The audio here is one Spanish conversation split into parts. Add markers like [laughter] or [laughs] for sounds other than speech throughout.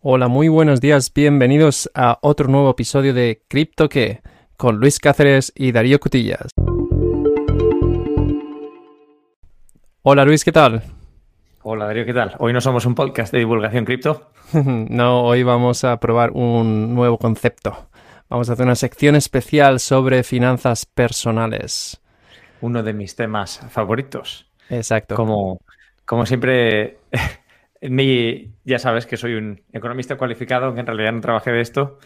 Hola, muy buenos días, bienvenidos a otro nuevo episodio de Crypto que con Luis Cáceres y Darío Cutillas. Hola Luis, ¿qué tal? Hola Darío, ¿qué tal? Hoy no somos un podcast de divulgación cripto. [laughs] no, hoy vamos a probar un nuevo concepto. Vamos a hacer una sección especial sobre finanzas personales. Uno de mis temas favoritos. Exacto. Como, como siempre, [laughs] mi, ya sabes que soy un economista cualificado, aunque en realidad no trabajé de esto,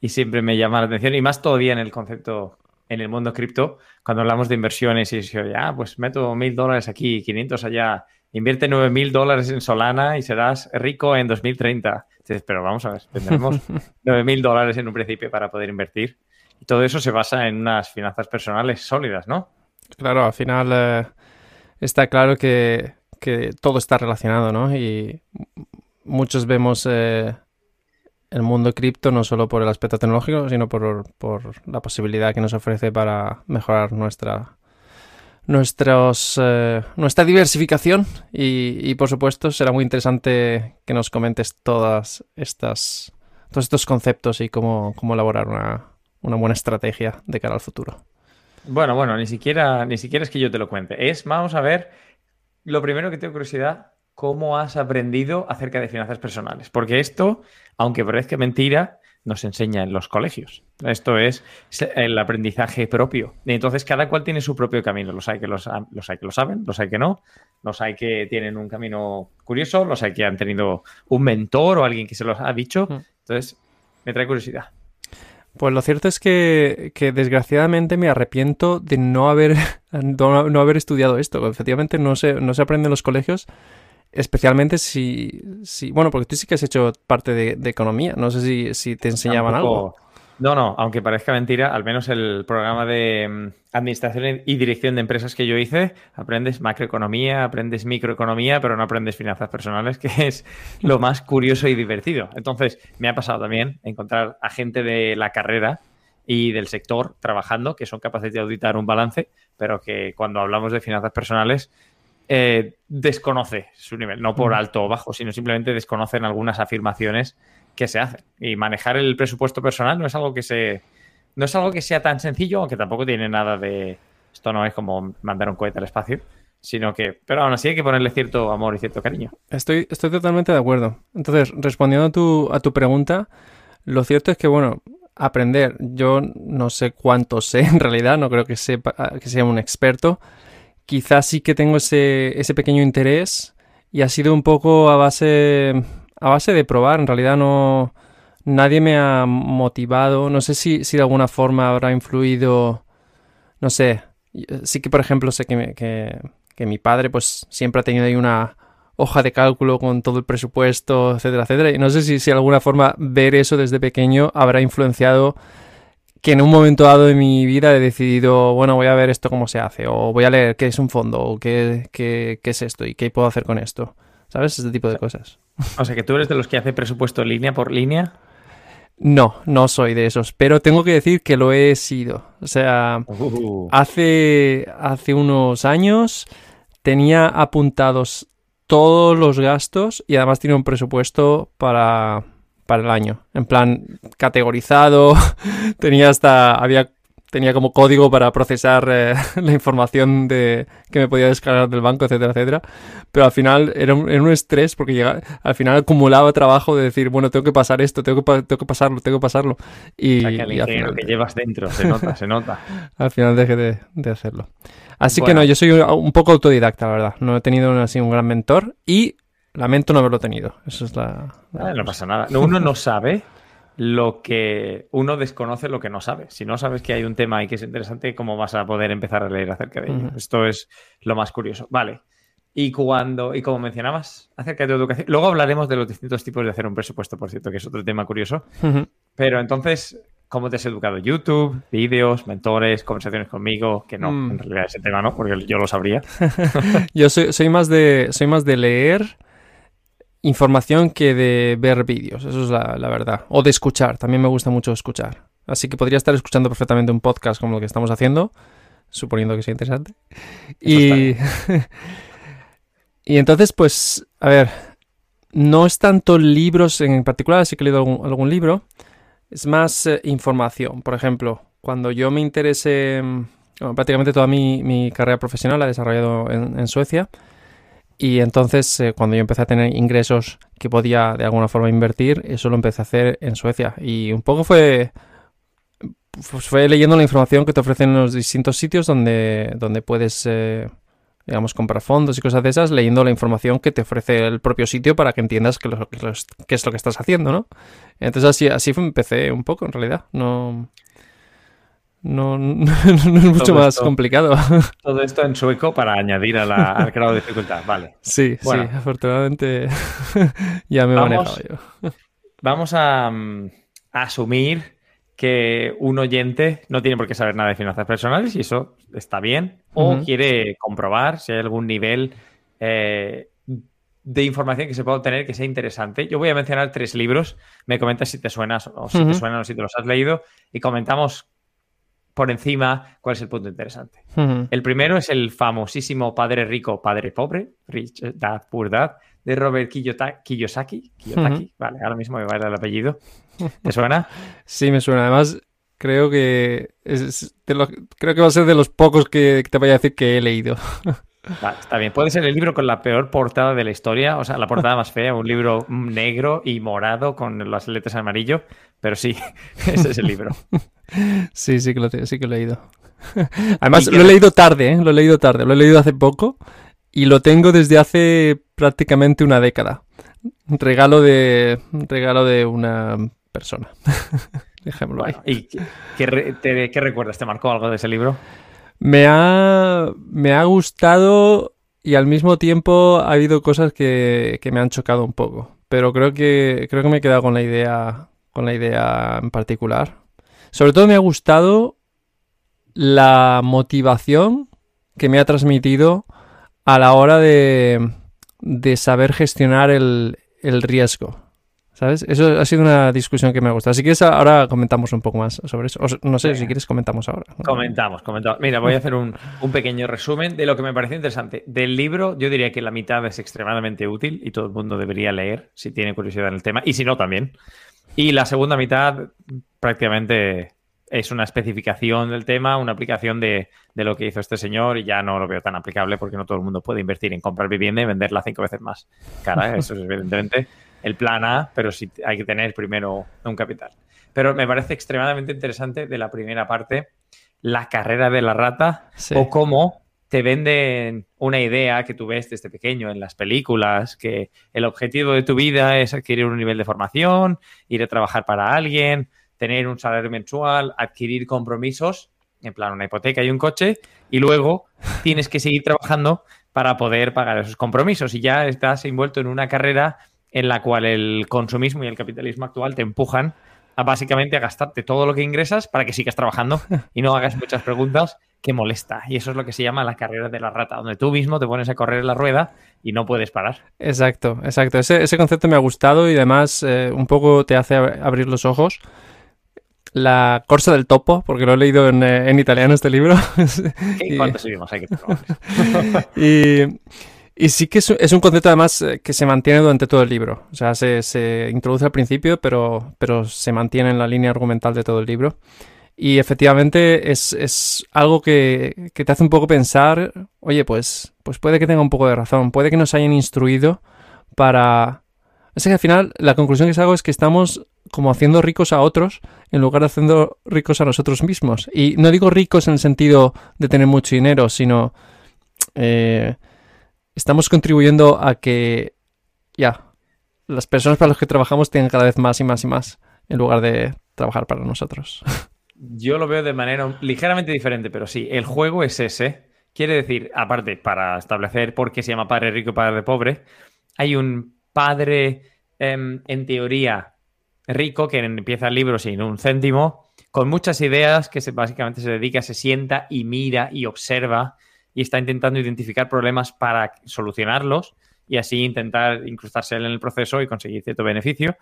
y siempre me llama la atención, y más todavía en el concepto, en el mundo cripto, cuando hablamos de inversiones y yo, ya, pues meto mil dólares aquí, 500 allá, invierte nueve mil dólares en Solana y serás rico en 2030. Entonces, pero vamos a ver, tendremos [laughs] nueve mil dólares en un principio para poder invertir. Y todo eso se basa en unas finanzas personales sólidas, ¿no? Claro, al final eh, está claro que que todo está relacionado, ¿no? Y muchos vemos eh, el mundo cripto no solo por el aspecto tecnológico, sino por, la posibilidad que nos ofrece para mejorar nuestra nuestros, eh, nuestra diversificación y, por supuesto será muy interesante que nos comentes todas estas todos estos conceptos y cómo, cómo elaborar una, una buena estrategia de cara al futuro. Bueno, bueno, ni siquiera, ni siquiera es que yo te lo cuente. Es, vamos a ver lo primero que tengo curiosidad, ¿cómo has aprendido acerca de finanzas personales? Porque esto, aunque parezca mentira, nos enseña en los colegios. Esto es el aprendizaje propio. Entonces cada cual tiene su propio camino. Los hay que los, los hay que lo saben, los hay que no. Los hay que tienen un camino curioso, los hay que han tenido un mentor o alguien que se los ha dicho. Mm. Entonces, me trae curiosidad. Pues lo cierto es que, desgraciadamente me arrepiento de no haber, [laughs] no, haber estudiado esto. Efectivamente no se, no se aprende en los colegios, especialmente si, si... Bueno, porque tú sí que has hecho parte de, economía. No sé si, si te enseñaban algo. No, no, aunque parezca mentira, al menos el programa de mm, administración y dirección de empresas que yo hice, aprendes macroeconomía, aprendes microeconomía, pero no aprendes finanzas personales, [laughs] que es lo más curioso y divertido. Entonces, me ha pasado también encontrar a gente de la carrera y del sector trabajando que son capaces de auditar un balance, pero que cuando hablamos de finanzas personales eh, desconoce su nivel, no por alto o bajo, sino simplemente desconocen algunas afirmaciones que se hacen. Y manejar el presupuesto personal no es algo que se. No es algo que sea tan sencillo, aunque tampoco tiene nada de. Esto no es como mandar un cohete al espacio, sino que. Pero aún así hay que ponerle cierto amor y cierto cariño. Estoy, estoy totalmente de acuerdo. Entonces, respondiendo a tu, a tu pregunta, lo cierto es que, bueno, aprender. Yo no sé cuánto sé [laughs] en realidad, no creo que sepa que sea un experto. Quizás sí que tengo ese, ese pequeño interés y ha sido un poco a base a base de probar. En realidad no. Nadie me ha motivado. No sé si, si de alguna forma habrá influido. No sé. Sí que, por ejemplo, sé que, que, mi padre, pues, siempre ha tenido ahí una hoja de cálculo con todo el presupuesto, etcétera, etcétera. Y no sé si, si de alguna forma ver eso desde pequeño habrá influenciado que en un momento dado de mi vida he decidido, bueno, voy a ver esto cómo se hace, o voy a leer qué es un fondo, o qué, qué, qué es esto y qué puedo hacer con esto. ¿Sabes? Este tipo de cosas. O sea, que tú eres de los que hace presupuesto línea por línea. No, no soy de esos, pero tengo que decir que lo he sido. O sea, uh. hace, hace unos años tenía apuntados todos los gastos y además tiene un presupuesto para, para el año. En plan, categorizado, [laughs] tenía hasta, había tenía como código para procesar eh, [laughs] la información de, que me podía descargar del banco, etcétera, etcétera. Pero al final era un, un estrés porque llega, al final acumulaba trabajo de decir, bueno, tengo que pasar esto, tengo que, tengo que pasarlo, tengo que pasarlo. Y, al final, que llevas dentro, se nota, se nota. [laughs] al final dejé de, hacerlo. Así que no, yo soy un, poco autodidacta, la verdad. No he tenido así un gran mentor y lamento no haberlo tenido. Eso es la... Ah, no pasa nada. Uno no sabe lo que uno desconoce lo que no sabe. Si no sabes que hay un tema y que es interesante, ¿cómo vas a poder empezar a leer acerca de ello? Esto es lo más curioso. Vale. Y cuando, y como mencionabas, acerca de tu educación, luego hablaremos de los distintos tipos de hacer un presupuesto, por cierto, que es otro tema curioso. Pero entonces, ¿cómo te has educado? YouTube, vídeos, mentores, conversaciones conmigo, que no, mm. en realidad ese tema no, porque yo lo sabría. [laughs] yo soy, soy, más de, soy más de leer información que de ver vídeos, eso es la, verdad. O de escuchar, también me gusta mucho escuchar. Así que podría estar escuchando perfectamente un podcast como lo que estamos haciendo, suponiendo que sea interesante. Y, [laughs] y entonces, pues, a ver, no es tanto libros en particular, sí que he leído algún, libro, es más eh, información. Por ejemplo, cuando yo me interesé, mm, prácticamente toda mi, carrera profesional la he desarrollado en, Suecia. Y entonces, eh, cuando yo empecé a tener ingresos que podía de alguna forma invertir, eso lo empecé a hacer en Suecia. Y un poco fue, pues fue leyendo la información que te ofrecen en los distintos sitios donde, donde puedes eh, digamos, comprar fondos y cosas de esas, leyendo la información que te ofrece el propio sitio para que entiendas qué, es lo que estás haciendo, ¿no? Entonces así, así empecé un poco, en realidad. No, [laughs] no, es mucho más complicado. [laughs] Todo esto en sueco para añadir al [laughs] grado de dificultad, vale. Sí, sí, afortunadamente ya me he manejado yo. Vamos a, mm, a asumir que un oyente no tiene por qué saber nada de finanzas personales y eso está bien, o quiere comprobar si hay algún nivel eh, de información que se pueda obtener que sea interesante. Yo voy a mencionar tres libros, me comentas si te suenas o si te suenan o si te los has leído y comentamos por encima cuál es el punto interesante. El primero es el famosísimo Padre Rico, Padre Pobre, Rich Dad Poor Dad, de Robert Kiyosaki. Kiyosaki, vale, ahora mismo me va a dar el apellido. ¿Te suena? [laughs] sí, me suena. Además, creo que es creo que va a ser de los pocos que, te voy a decir que he leído. [laughs] Vale, está bien. Puede ser el libro con la peor portada de la historia, o sea, la portada más fea, un libro negro y morado con las letras amarillo, pero sí, [laughs] ese es el libro. Sí, sí que lo, sí que lo he leído. [laughs] Además, lo he leído tarde, ¿eh? Lo he leído tarde, lo he leído hace poco y lo tengo desde hace prácticamente una década. Regalo de, regalo de una persona. [laughs] Dejémoslo ahí. ¿Y qué, recuerdas? ¿Te marcó algo de ese libro? Me ha, me ha gustado y al mismo tiempo ha habido cosas que, que, me han chocado un poco. Pero creo que, creo que me he quedado con la idea, con la idea en particular. Sobre todo me ha gustado la motivación que me ha transmitido a la hora de, de saber gestionar el, el riesgo. ¿Sabes? Eso ha sido una discusión que me ha gustado. Así que ahora comentamos un poco más sobre eso. no sé, si quieres comentamos ahora. Comentamos, comentamos. Mira, voy a hacer un, un, pequeño resumen de lo que me pareció interesante. Del libro, yo diría que la mitad es extremadamente útil y todo el mundo debería leer si tiene curiosidad en el tema. Y si no, también. Y la segunda mitad prácticamente es una especificación del tema, una aplicación de, lo que hizo este señor y ya no lo veo tan aplicable porque no todo el mundo puede invertir en comprar vivienda y venderla cinco veces más cara. ¿eh? Eso es evidentemente el plan A, pero sí hay que tener primero un capital. Pero me parece extremadamente interesante de la primera parte la carrera de la rata o cómo te venden una idea que tú ves desde pequeño en las películas, que el objetivo de tu vida es adquirir un nivel de formación, ir a trabajar para alguien, tener un salario mensual, adquirir compromisos, en plan una hipoteca y un coche, y luego tienes que seguir trabajando para poder pagar esos compromisos. Y ya estás envuelto en una carrera en la cual el consumismo y el capitalismo actual te empujan a básicamente a gastarte todo lo que ingresas para que sigas trabajando [laughs] y no hagas muchas preguntas que molesta. Y eso es lo que se llama la carrera de la rata, donde tú mismo te pones a correr en la rueda y no puedes parar. Exacto, exacto. Ese, concepto me ha gustado y además eh, un poco te hace abrir los ojos la Corsa del Topo, porque lo he leído en, eh, italiano este libro. [laughs] y, ¿Cuántos idiomas hay que [laughs] y, y sí que es, un concepto además eh, que se mantiene durante todo el libro. O sea, se, introduce al principio, pero, pero se mantiene en la línea argumental de todo el libro. Y efectivamente es, algo que, que, te hace un poco pensar, oye, pues, pues puede que tenga un poco de razón, puede que nos hayan instruido para... Es que al final la conclusión que saco es que estamos como haciendo ricos a otros en lugar de haciendo ricos a nosotros mismos. Y no digo ricos en el sentido de tener mucho dinero, sino eh, estamos contribuyendo a que ya las personas para las que trabajamos tengan cada vez más y más y más en lugar de trabajar para nosotros. [laughs] Yo lo veo de manera ligeramente diferente, pero sí, el juego es ese. Quiere decir, aparte, para establecer por qué se llama padre rico padre pobre, hay un padre, em, en teoría, rico que empieza el libro sin un céntimo, con muchas ideas que básicamente se dedica, se sienta y mira y observa y está intentando identificar problemas para solucionarlos y así intentar incrustarse en el proceso y conseguir cierto beneficio.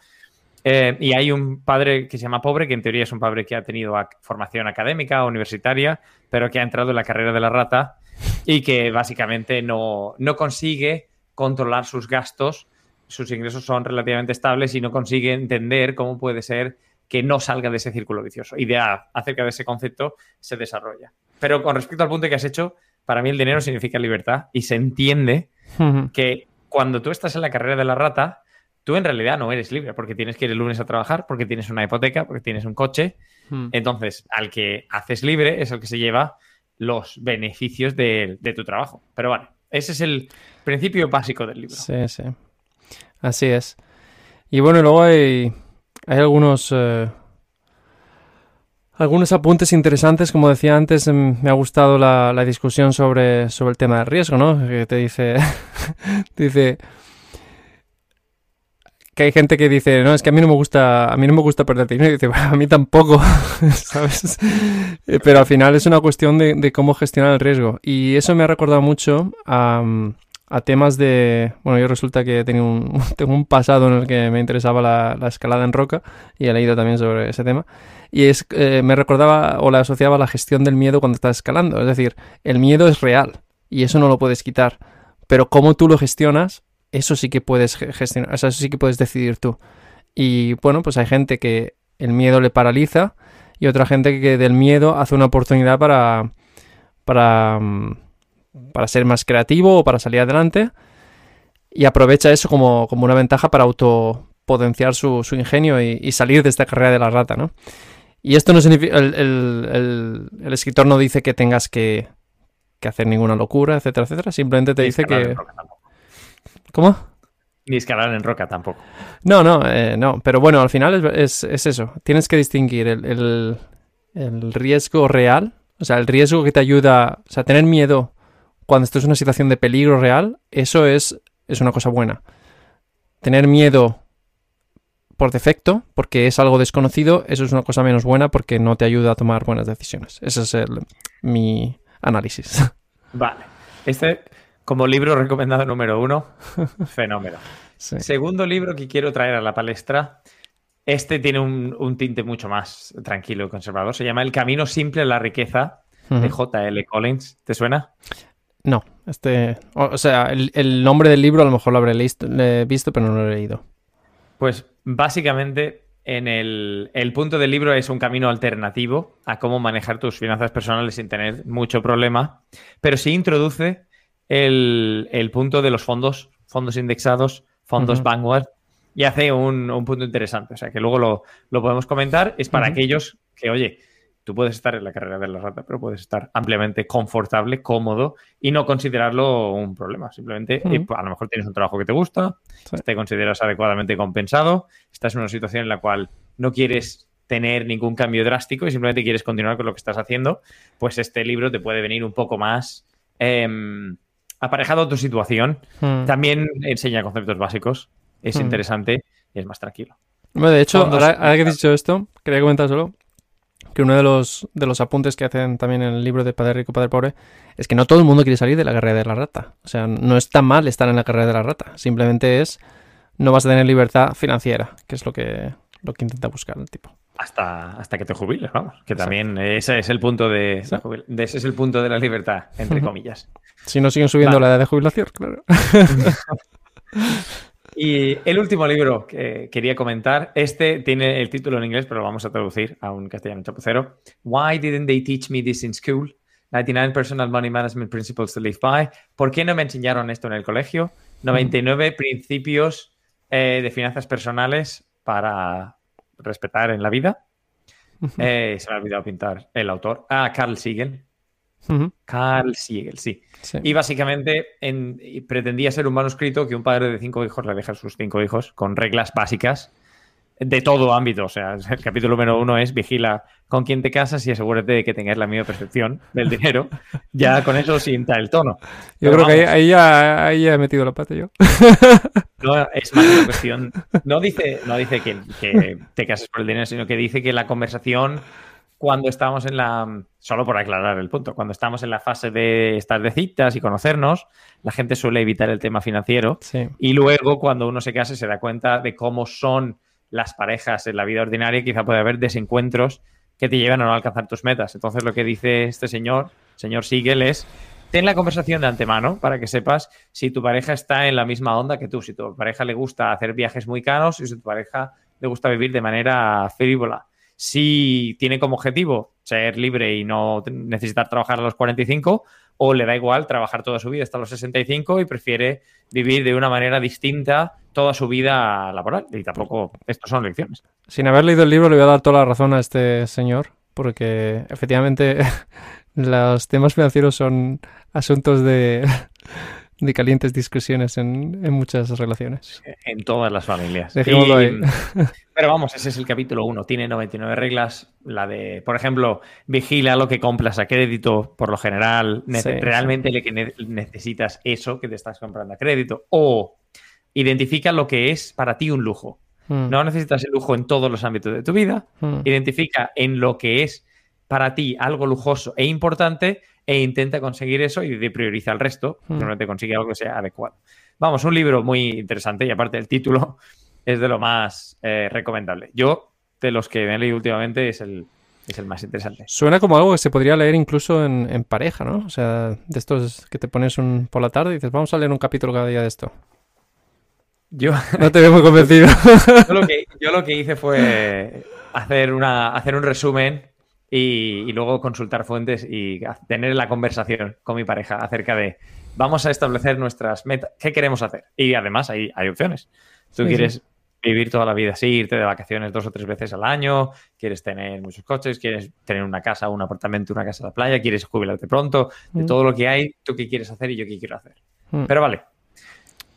Eh, y hay un padre que se llama pobre, que en teoría es un padre que ha tenido formación académica, universitaria, pero que ha entrado en la carrera de la rata y que básicamente no, no consigue controlar sus gastos sus ingresos son relativamente estables y no consigue entender cómo puede ser que no salga de ese círculo vicioso. Idea acerca de ese concepto se desarrolla. Pero con respecto al punto que has hecho, para mí el dinero significa libertad y se entiende que cuando tú estás en la carrera de la rata, tú en realidad no eres libre porque tienes que ir el lunes a trabajar, porque tienes una hipoteca, porque tienes un coche. Entonces, al que haces libre es el que se lleva los beneficios de, tu trabajo. Pero bueno, ese es el principio básico del libro. Sí, sí. Así es. Y bueno, luego hay, hay algunos, eh, algunos apuntes interesantes. Como decía antes, em, me ha gustado la, discusión sobre, sobre el tema del riesgo, ¿no? Que te dice, [laughs] dice que hay gente que dice, no, es que a mí no me gusta, a mí no me gusta perder dinero. Y dice, bueno, a mí tampoco, [laughs] ¿sabes? Eh, pero al final es una cuestión de, cómo gestionar el riesgo. Y eso me ha recordado mucho a, temas de... Bueno, yo resulta que tengo un, [laughs] tengo un pasado en el que me interesaba la, escalada en roca y he leído también sobre ese tema. Y es, eh, me recordaba o le asociaba a la gestión del miedo cuando estás escalando. Es decir, el miedo es real y eso no lo puedes quitar. Pero cómo tú lo gestionas eso sí que puedes gestionar, eso sí que puedes decidir tú. Y bueno, pues hay gente que el miedo le paraliza y otra gente que del miedo hace una oportunidad para, para, mm, para ser más creativo o para salir adelante y aprovecha eso como, una ventaja para autopotenciar su, su ingenio y, salir de esta carrera de la rata, ¿no? Y esto no significa, el, escritor no dice que tengas que, que, hacer ninguna locura, etcétera, etcétera, simplemente te dice que... ¿Cómo? Ni escalar en roca tampoco. No, no, eh, no. Pero bueno, al final es, eso. Tienes que distinguir el, riesgo real, o sea, el riesgo que te ayuda, o sea, tener miedo cuando estás en una situación de peligro real, eso es, es una cosa buena. Tener miedo por defecto, porque es algo desconocido, eso es una cosa menos buena porque no te ayuda a tomar buenas decisiones. Ese es mi análisis. [laughs] Vale. Este, como libro recomendado número uno, [laughs] fenómeno. Segundo libro que quiero traer a la palestra. Este tiene un, tinte mucho más tranquilo y conservador. Se llama El Camino Simple a la Riqueza de J.L. Collins. ¿Te suena? No, este. O, sea, el, nombre del libro a lo mejor lo habré visto, pero no lo he leído. Pues básicamente en el, el, punto del libro es un camino alternativo a cómo manejar tus finanzas personales sin tener mucho problema, pero sí introduce el, punto de los fondos, fondos indexados, fondos Vanguard, y hace un, punto interesante. O sea, que luego lo, podemos comentar. Es para aquellos que, oye, tú puedes estar en la carrera de la rata, pero puedes estar ampliamente confortable, cómodo y no considerarlo un problema. Simplemente, eh, a lo mejor tienes un trabajo que te gusta, te consideras adecuadamente compensado, estás en una situación en la cual no quieres tener ningún cambio drástico y simplemente quieres continuar con lo que estás haciendo, pues este libro te puede venir un poco más... Em, aparejado a tu situación, hmm. también enseña conceptos básicos, es hmm. interesante y es más tranquilo. Bueno, de hecho, ahora, que has dicho esto, quería comentar solo que uno de los, de los apuntes que hacen también en el libro de Padre Rico, Padre Pobre es que no todo el mundo quiere salir de la carrera de la rata. O sea, no es tan mal estar en la carrera de la rata. Simplemente es no vas a tener libertad financiera, que es lo que, lo que intenta buscar el tipo hasta, hasta que te jubiles, vamos. Que también ese es el punto de, ese es el punto de la libertad, entre comillas. Si no siguen subiendo la edad de jubilación, claro. [laughs] y el último libro que quería comentar, este tiene el título en inglés, pero lo vamos a traducir a un castellano chapucero. Why didn't they teach me this in school? 99 Personal Money Management Principles to Live By. ¿Por qué no me enseñaron esto en el colegio? 99 principios eh, de finanzas personales para, respetar en la vida. Eh, se me ha olvidado pintar el autor. Ah, Carl Siegel. Carl Siegel, sí. Y básicamente pretendía ser un manuscrito que un padre de cinco hijos le deja a sus cinco hijos con reglas básicas de todo ámbito. O sea, [laughs] el capítulo número uno es vigila con quién te casas y asegúrate de que tengas la misma percepción del dinero. [laughs] Ya con eso sienta el tono. Yo creo que ahí, ya, he metido la pata yo. [laughs] No, es más una cuestión. No dice, no dice que, que te cases por el dinero, sino que dice que la conversación cuando estamos en la, solo por aclarar el punto, cuando estamos en la fase de estar de citas y conocernos, la gente suele evitar el tema financiero y luego cuando uno se case se da cuenta de cómo son las parejas en la vida ordinaria, quizá puede haber desencuentros que te llevan a no alcanzar tus metas. Entonces lo que dice este señor, señor Siegel, es ten la conversación de antemano para que sepas si tu pareja está en la misma onda que tú, si tu pareja le gusta hacer viajes muy caros y si tu pareja le gusta vivir de manera frívola. Si tiene como objetivo ser libre y no necesitar trabajar a los 45 o le da igual trabajar toda su vida hasta los 65 y prefiere vivir de una manera distinta toda su vida laboral. Y tampoco, estos son lecciones. Sin haber leído el libro le voy a dar toda la razón a este señor, porque efectivamente [laughs] los temas financieros son asuntos de, de calientes discusiones en, en, muchas relaciones. En todas las familias. [laughs] Pero vamos, ese es el capítulo 1. Tiene 99 reglas. La de, por ejemplo, vigila lo que compras a crédito, por lo general. Sí, realmente sí. Le necesitas eso que te estás comprando a crédito. O identifica lo que es para ti un lujo. Hmm. No necesitas el lujo en todos los ámbitos de tu vida. Hmm. Identifica en lo que es para ti algo lujoso e importante e intenta conseguir eso y de prioriza el resto. Hmm. Normalmente consigue algo que sea adecuado. Vamos, un libro muy interesante y aparte el título [laughs] es de lo más eh, recomendable. Yo, de los que me he leído últimamente, es el, es el más interesante. Suena como algo que se podría leer incluso en, en, pareja, ¿no? O sea, de estos que te pones un, por la tarde y dices, vamos a leer un capítulo cada día de esto. Yo [laughs] no te veo muy convencido. [laughs] yo, lo que, yo, lo que, hice fue hacer, una, hacer un resumen y, y, luego consultar fuentes y tener la conversación con mi pareja acerca de vamos a establecer nuestras metas, qué queremos hacer. Y además hay, hay opciones. Tú sí, quieres sí. vivir toda la vida así, irte de vacaciones dos o tres veces al año, quieres tener muchos coches, quieres tener una casa, un apartamento, una casa en la playa, quieres jubilarte pronto, de mm. todo lo que hay, tú qué quieres hacer y yo qué quiero hacer. Mm. Pero vale,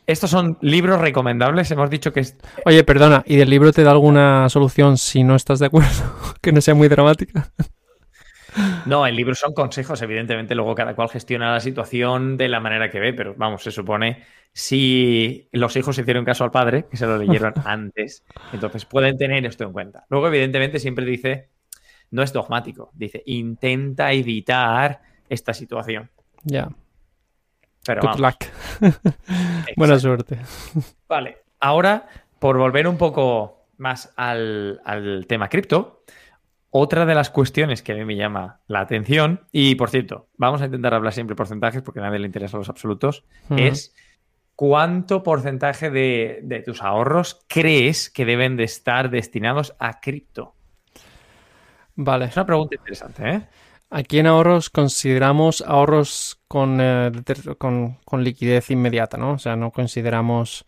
estos son libros recomendables. Hemos dicho que es. Oye, perdona, ¿y del libro te da alguna solución si no estás de acuerdo? [laughs] que no sea muy dramática. No, el libro son consejos, evidentemente. Luego cada cual gestiona la situación de la manera que ve, pero vamos, se supone si los hijos hicieron caso al padre, que se lo leyeron [laughs] antes, entonces pueden tener esto en cuenta. Luego, evidentemente, siempre dice, no es dogmático, dice, intenta evitar esta situación. Ya. Pero Good luck. [laughs] Buena suerte. Vale, ahora, por volver un poco más al, al tema cripto, otra de las cuestiones que a mí me llama la atención, y por cierto, vamos a intentar hablar siempre porcentajes porque a nadie le interesan los absolutos, uh -huh. es cuánto porcentaje de, de, tus ahorros crees que deben de estar destinados a cripto. Vale. Es una pregunta interesante, ¿eh? Aquí en ahorros consideramos ahorros con, eh, con, con, liquidez inmediata, ¿no? O sea, no consideramos.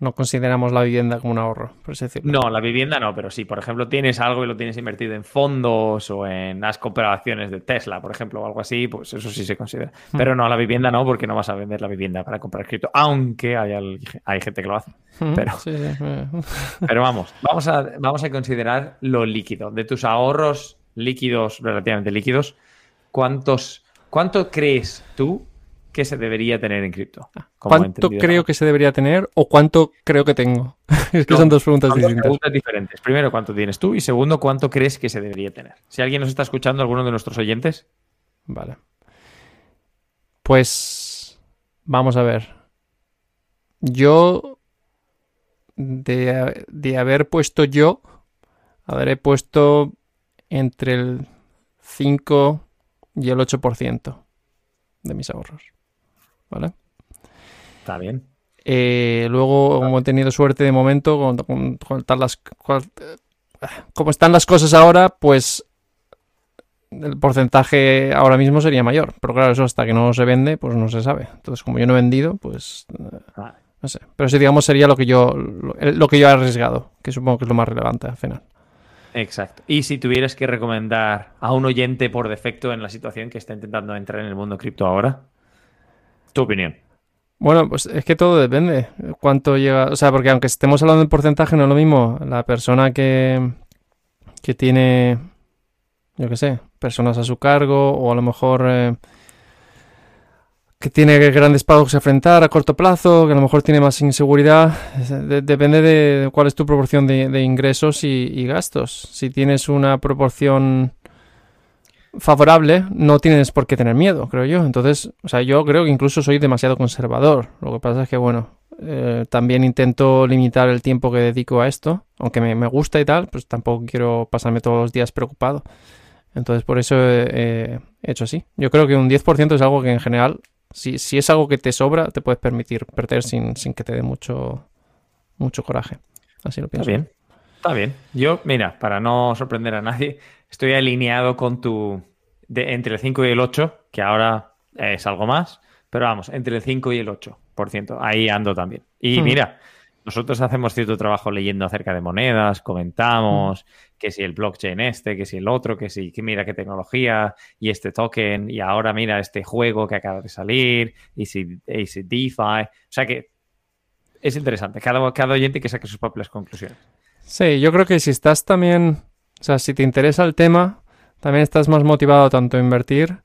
No consideramos la vivienda como un ahorro, por así decirlo. No, la vivienda no, pero sí, por ejemplo, tienes algo y lo tienes invertido en fondos o en has comprado acciones de Tesla, por ejemplo, o algo así, pues eso sí se considera. Mm. Pero no, la vivienda no, porque no vas a vender la vivienda para comprar cripto, aunque hay, hay gente que lo hace. Mm, pero, sí, sí. [laughs] pero vamos, vamos a, vamos a considerar lo líquido. De tus ahorros líquidos, relativamente líquidos, ¿cuántos, ¿cuánto crees tú que se debería tener en cripto? ¿Cuánto creo que se debería tener o cuánto creo que tengo? [laughs] es que no, son dos preguntas son distintas. Dos preguntas diferentes. Primero, ¿cuánto tienes tú? Y segundo, ¿cuánto crees que se debería tener? Si alguien nos está escuchando, alguno de nuestros oyentes. Vale. Pues vamos a ver. Yo, de, de haber puesto yo, habré puesto entre el 5 y el 8% de mis ahorros. ¿Vale? Está bien. Eh, luego, como he tenido suerte de momento, con, con, con las, con, como están las cosas ahora, pues el porcentaje ahora mismo sería mayor. Pero claro, eso hasta que no se vende, pues no se sabe. Entonces, como yo no he vendido, pues ah. no sé. Pero eso, digamos, sería lo que yo lo, lo que yo he arriesgado, que supongo que es lo más relevante al final. Exacto. Y si tuvieras que recomendar a un oyente por defecto en la situación que está intentando entrar en el mundo cripto ahora, tu opinión. Bueno, pues es que todo depende. Cuánto llega. O sea, porque aunque estemos hablando de porcentaje, no es lo mismo. La persona que, que tiene, yo qué sé, personas a su cargo, o a lo mejor eh, que tiene grandes pagos a enfrentar a corto plazo, que a lo mejor tiene más inseguridad. De depende de cuál es tu proporción de, ingresos y, gastos. Si tienes una proporción favorable, no tienes por qué tener miedo, creo yo. Entonces, o sea, yo creo que incluso soy demasiado conservador. Lo que pasa es que, bueno, eh, también intento limitar el tiempo que dedico a esto, aunque me, me, gusta y tal, pues tampoco quiero pasarme todos los días preocupado. Entonces por eso he, hecho así. Yo creo que un 10% es algo que en general, si, si es algo que te sobra, te puedes permitir perder sin, sin que te dé mucho, mucho coraje. Así lo pienso. Está bien. Está bien. Yo, mira, para no sorprender a nadie, estoy alineado con tu... De, entre el 5 y el 8, que ahora es algo más, pero vamos, entre el 5 y el 8%. Ahí ando también. Y hmm. mira, nosotros hacemos cierto trabajo leyendo acerca de monedas, comentamos que si el blockchain este, que si el otro, que si que mira qué tecnología y este token y ahora mira este juego que acaba de salir y si, y si DeFi. O sea que es interesante. Cada, cada oyente que saque sus propias conclusiones. Sí, yo creo que si estás también, o sea, si te interesa el tema, también estás más motivado tanto a invertir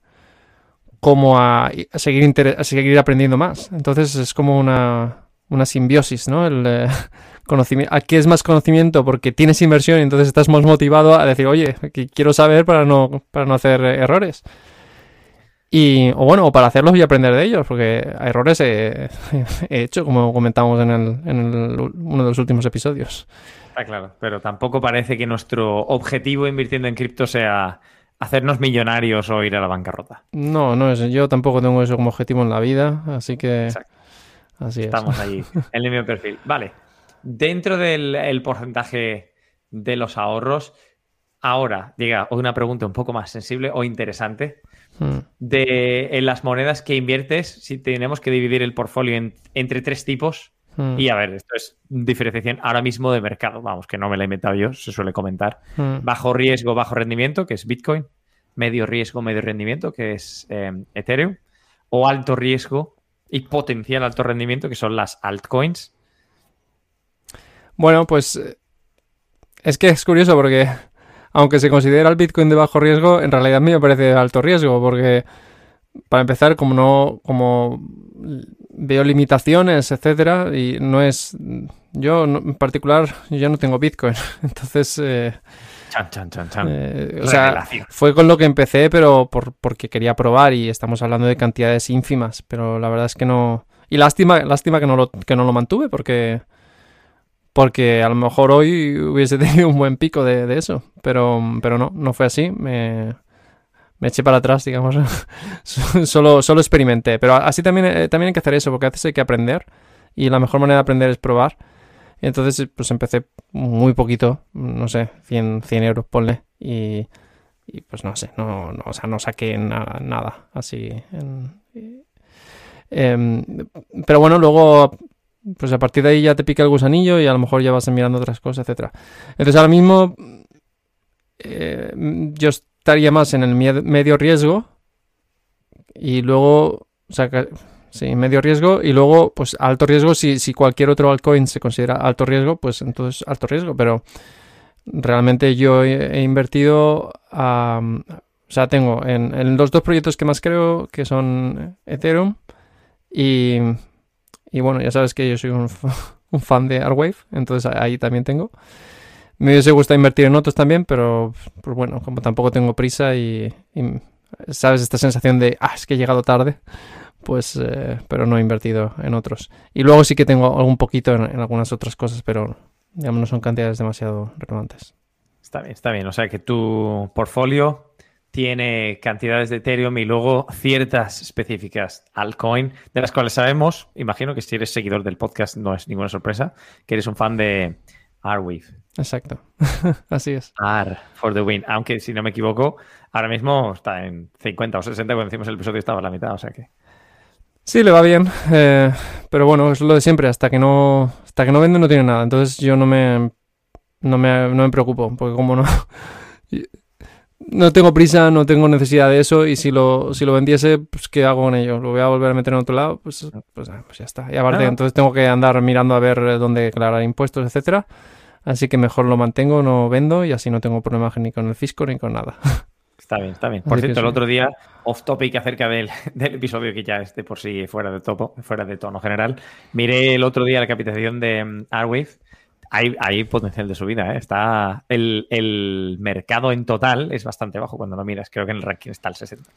como a, seguir, a seguir aprendiendo más. Entonces es como una, una simbiosis, ¿no? El eh, [laughs] conocimiento, aquí es más conocimiento porque tienes inversión y entonces estás más motivado a decir, oye, quiero saber para no, para no hacer errores. Y, o bueno, o para hacerlos y aprender de ellos, porque errores he, [laughs] he hecho, como comentamos en, el, en el, uno de los últimos episodios claro, pero tampoco parece que nuestro objetivo invirtiendo en cripto sea hacernos millonarios o ir a la bancarrota. No, no es. Yo tampoco tengo eso como objetivo en la vida, así que. Así Estamos ahí, en el mismo perfil. Vale. Dentro del porcentaje de los ahorros, ahora llega una pregunta un poco más sensible o interesante. Hmm. De en las monedas que inviertes, si tenemos que dividir el portfolio entre tres tipos, Hmm. Y a ver, esto es diferenciación ahora mismo de mercado, vamos, que no me la he inventado yo, se suele comentar. Hmm. Bajo riesgo, bajo rendimiento, que es Bitcoin. Medio riesgo, medio rendimiento, que es em, Ethereum. O alto riesgo y potencial alto rendimiento, que son las altcoins. Bueno, pues eh, es que es curioso porque aunque se considera el Bitcoin de bajo riesgo, en realidad a mí me parece de alto riesgo porque para empezar, como no, como veo limitaciones, etcétera, y no es, yo en particular, yo no tengo Bitcoin, [laughs] entonces, eh, chan, chan, chan, chan. Eh, o sea, fue con lo que empecé, pero por, porque quería probar y estamos hablando de cantidades ínfimas, pero la verdad es que no, y lástima, lástima que no lo, que no lo mantuve, porque porque a lo mejor hoy hubiese [laughs] tenido un buen pico de, de eso, pero, pero no, no fue así. Me, me eché para atrás, digamos. [laughs] solo, solo experimenté. Pero así también, eh, también hay que hacer eso, porque a veces hay que aprender. Y la mejor manera de aprender es probar. Entonces, pues empecé muy poquito, no sé, 100, 100 euros, ponle. Y, y pues no sé, no, no, o sea, no saqué nada, así. Em, pero bueno, luego, pues a partir de ahí ya te pica el gusanillo y a lo mejor ya vas mirando otras cosas, etcétera. Entonces ahora mismo eh, yo estaría más en el medio riesgo y luego, o sea, sí, medio riesgo y luego, pues alto riesgo, si, si cualquier otro altcoin se considera alto riesgo, pues entonces alto riesgo, pero realmente yo he, invertido, o sea, tengo en, los dos proyectos que más creo, que son Ethereum y, y bueno, ya sabes que yo soy un, [laughs] un fan de Arwave, entonces ahí también tengo. Me hubiese gustado invertir en otros también, pero pues bueno, como tampoco tengo prisa y, sabes esta sensación de, ah, es que he llegado tarde, pues, eh, pero no he invertido en otros. Y luego sí que tengo algún poquito en, algunas otras cosas, pero digamos no son cantidades demasiado relevantes. Está bien, está bien. O sea que tu portfolio tiene cantidades de Ethereum y luego ciertas específicas altcoin, de las cuales sabemos, imagino que si eres seguidor del podcast no es ninguna sorpresa, que eres un fan de Arweave. Exacto, [laughs] así es. Ar for the win. Aunque si no me equivoco, ahora mismo está en 50 o 60, cuando hicimos el episodio estaba a la mitad, o sea que. Sí, le va bien, eh, pero bueno, es lo de siempre, hasta que no hasta que no vende no tiene nada, entonces yo no me no me, no me preocupo, porque como no [laughs] no tengo prisa, no tengo necesidad de eso y si lo, si lo vendiese, pues ¿qué hago con ello? ¿Lo voy a volver a meter en otro lado? Pues, pues, pues ya está. Y aparte, entonces tengo que andar mirando a ver dónde declarar impuestos, etcétera. Así que mejor lo mantengo, no vendo y así no tengo problemas ni con el fisco ni con nada. [laughs] Está bien, está bien. Por cierto, el otro día, off topic acerca del, [laughs] episodio que ya esté por sí fuera de topo, fuera de tono general, miré el otro día la capitalización de um, Arwave. Hay, hay, potencial de subida, ¿eh? Está el, mercado en total es bastante bajo cuando lo miras. Creo que en el ranking está el 60.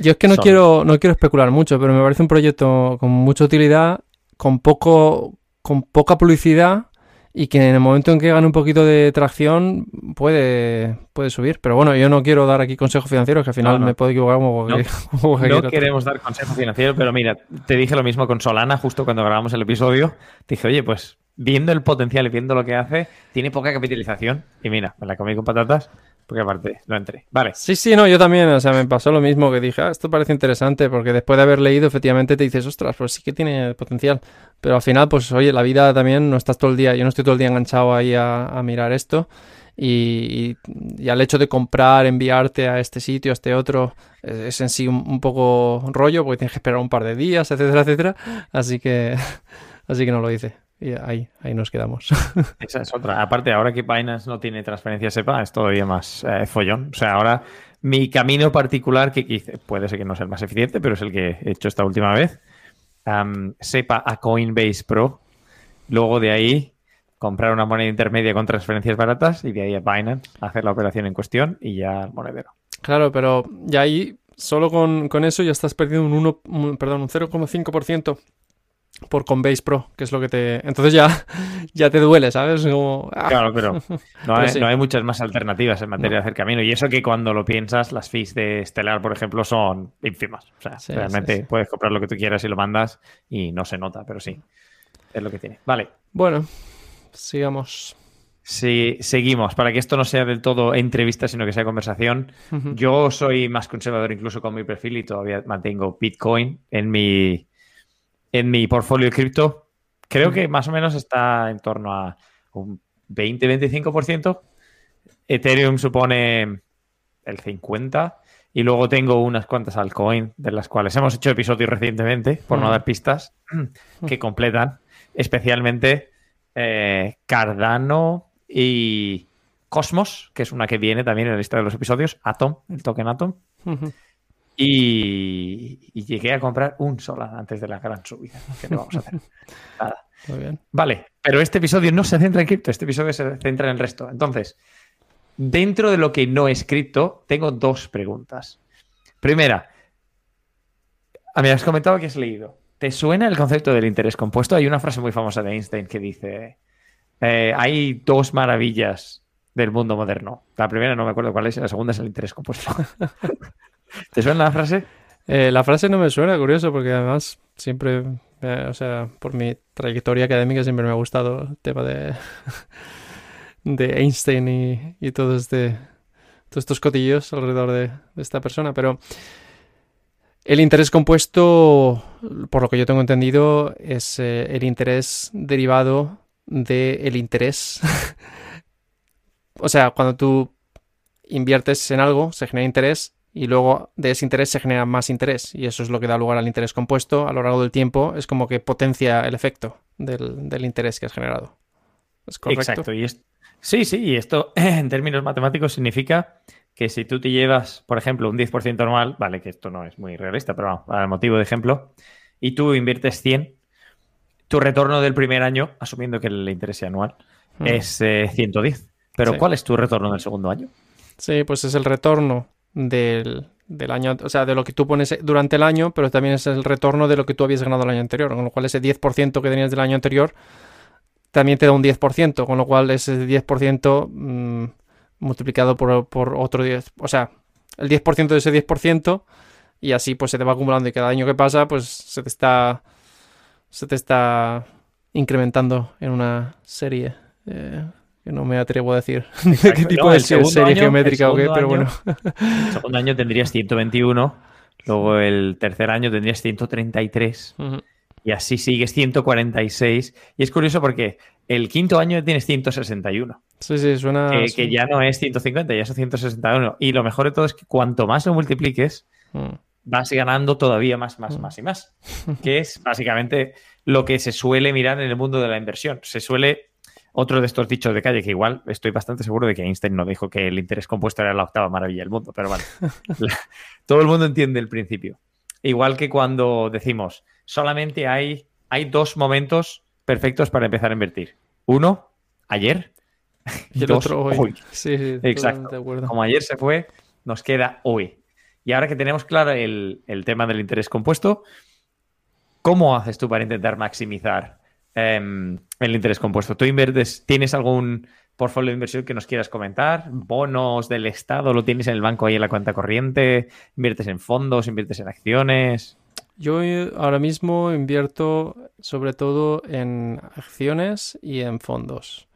Yo es que no quiero, no quiero especular mucho, pero me parece un proyecto con mucha utilidad, con poco, con poca publicidad y que en el momento en que gane un poquito de tracción puede, puede subir. Pero bueno, yo no quiero dar aquí consejos financieros, que al final me puedo equivocar como, no, [laughs] no queremos dar consejos financieros, pero mira, te dije lo mismo con Solana justo cuando grabamos el episodio. Te dije, oye, pues viendo el potencial y viendo lo que hace, tiene poca capitalización. Y mira, me la comí con patatas. Porque aparte no entré. Vale. Sí, sí, no, yo también. O sea, me pasó lo mismo que dije, ah, esto parece interesante, porque después de haber leído, efectivamente te dices, ostras, pues sí que tiene potencial. Pero al final, pues oye, la vida también no estás todo el día, yo no estoy todo el día enganchado ahí a, mirar esto. Y, y, al hecho de comprar, enviarte a este sitio, a este otro, es, en sí un, poco rollo, porque tienes que esperar un par de días, etcétera, etcétera. Así que, [laughs] así que no lo hice. Y ahí, ahí nos quedamos. [laughs] Esa es otra. Aparte, ahora que Binance no tiene transferencia SEPA, es todavía más eh, follón. O sea, ahora mi camino particular que hice, puede ser que no sea el más eficiente, pero es el que he hecho esta última vez. SEPA a Coinbase Pro. Luego de ahí comprar una moneda intermedia con transferencias baratas y de ahí a Binance hacer la operación en cuestión y ya al monedero. Claro, pero ya ahí, solo con, con eso ya estás perdiendo un, 1, perdón, un 0,5% por Coinbase Pro, que es lo que te... Entonces ya, [laughs] ya te duele, ¿sabes? Ah. Claro, pero, [laughs] no, hay, muchas más alternativas en materia de hacer camino. Y eso que cuando lo piensas, las fees de Stellar, por ejemplo, son ínfimas. O sea, realmente puedes comprar lo que tú quieras y lo mandas y no se nota, pero sí, es lo que tiene. Vale. Bueno, sigamos. Sí, seguimos. Para que esto no sea del todo entrevista, sino que sea conversación. Yo soy más conservador incluso con mi perfil y todavía mantengo Bitcoin en mi en mi portfolio de cripto, creo que más o menos está en torno a un 20-25%. Ethereum supone el 50%. Y luego tengo unas cuantas altcoins de las cuales hemos hecho episodios recientemente, por no dar pistas, que completan, especialmente eh, Cardano y Cosmos, que es una que viene también en la lista de los episodios, Atom, el token Atom. Y, llegué a comprar un sola antes de la gran subida. Que no vamos a hacer. [laughs] Nada. Muy bien. Vale, pero este episodio no se centra en cripto, este episodio se centra en el resto. Entonces, dentro de lo que no es cripto, tengo dos preguntas. Primera, a mí has comentado que has leído. ¿Te suena el concepto del interés compuesto? Hay una frase muy famosa de Einstein que dice, eh, hay dos maravillas del mundo moderno. La primera no me acuerdo cuál es, y la segunda es el interés compuesto. [laughs] ¿Te suena la frase? Eh, la frase no me suena, curioso, porque además siempre, o sea, por mi trayectoria académica siempre me ha gustado el tema de, [laughs] de Einstein y, y todo este, todos estos cotillos alrededor de, esta persona, pero el interés compuesto, por lo que yo tengo entendido, es eh, el interés derivado del interés. [laughs] o sea, cuando tú inviertes en algo, se genera interés y luego de ese interés se genera más interés y eso es lo que da lugar al interés compuesto a lo largo del tiempo, es como que potencia el efecto del, interés que has generado. ¿Es correcto? Exacto. Y Sí, sí, y esto [clears throat] en términos matemáticos significa que si tú te llevas, por ejemplo, un 10% anual, vale, que esto no es muy realista, pero vamos, para el motivo de ejemplo, y tú inviertes 100, tu retorno del primer año, asumiendo que el interés sea anual, hmm. es 110. Eh, pero ¿cuál es tu retorno del segundo año? Sí, pues es el retorno del, año, o sea, de lo que tú pones durante el año, pero también es el retorno de lo que tú habías ganado el año anterior, con lo cual ese 10% que tenías del año anterior también te da un 10%, con lo cual ese 10% mm, multiplicado por, por, otro 10, o sea, el 10% de ese 10% y así pues se te va acumulando y cada año que pasa pues se te está se te está incrementando en una serie. Eh, que no me atrevo a decir [laughs] de qué tipo de serie geométrica o qué, pero bueno. [laughs] El segundo año tendrías 121, luego el tercer año tendrías 133 y así sigues 146. Y es curioso porque el quinto año tienes 161. Sí, sí, suena... Que, ya no es 150, ya es 161. Y lo mejor de todo es que cuanto más lo multipliques, mm. vas ganando todavía más, más, mm. más y más. [laughs] Que es básicamente lo que se suele mirar en el mundo de la inversión. Se suele otro de estos dichos de calle que igual estoy bastante seguro de que Einstein no dijo que el interés compuesto era la octava maravilla del mundo, pero bueno, [laughs] todo el mundo entiende el principio. Igual que cuando decimos, solamente hay, hay dos momentos perfectos para empezar a invertir. Uno, ayer, y [laughs] el otro hoy. [laughs] Sí, sí, Exacto. Como ayer se fue, nos queda hoy. Y ahora que tenemos claro el, el tema del interés compuesto, ¿cómo haces tú para intentar maximizar em, el interés compuesto. ¿Tú inviertes, tienes algún portfolio de inversión que nos quieras comentar? ¿Bonos del Estado? ¿Lo tienes en el banco ahí en la cuenta corriente? ¿Inviertes en fondos? ¿Inviertes en acciones? Yo eh, ahora mismo invierto sobre todo en acciones y en fondos.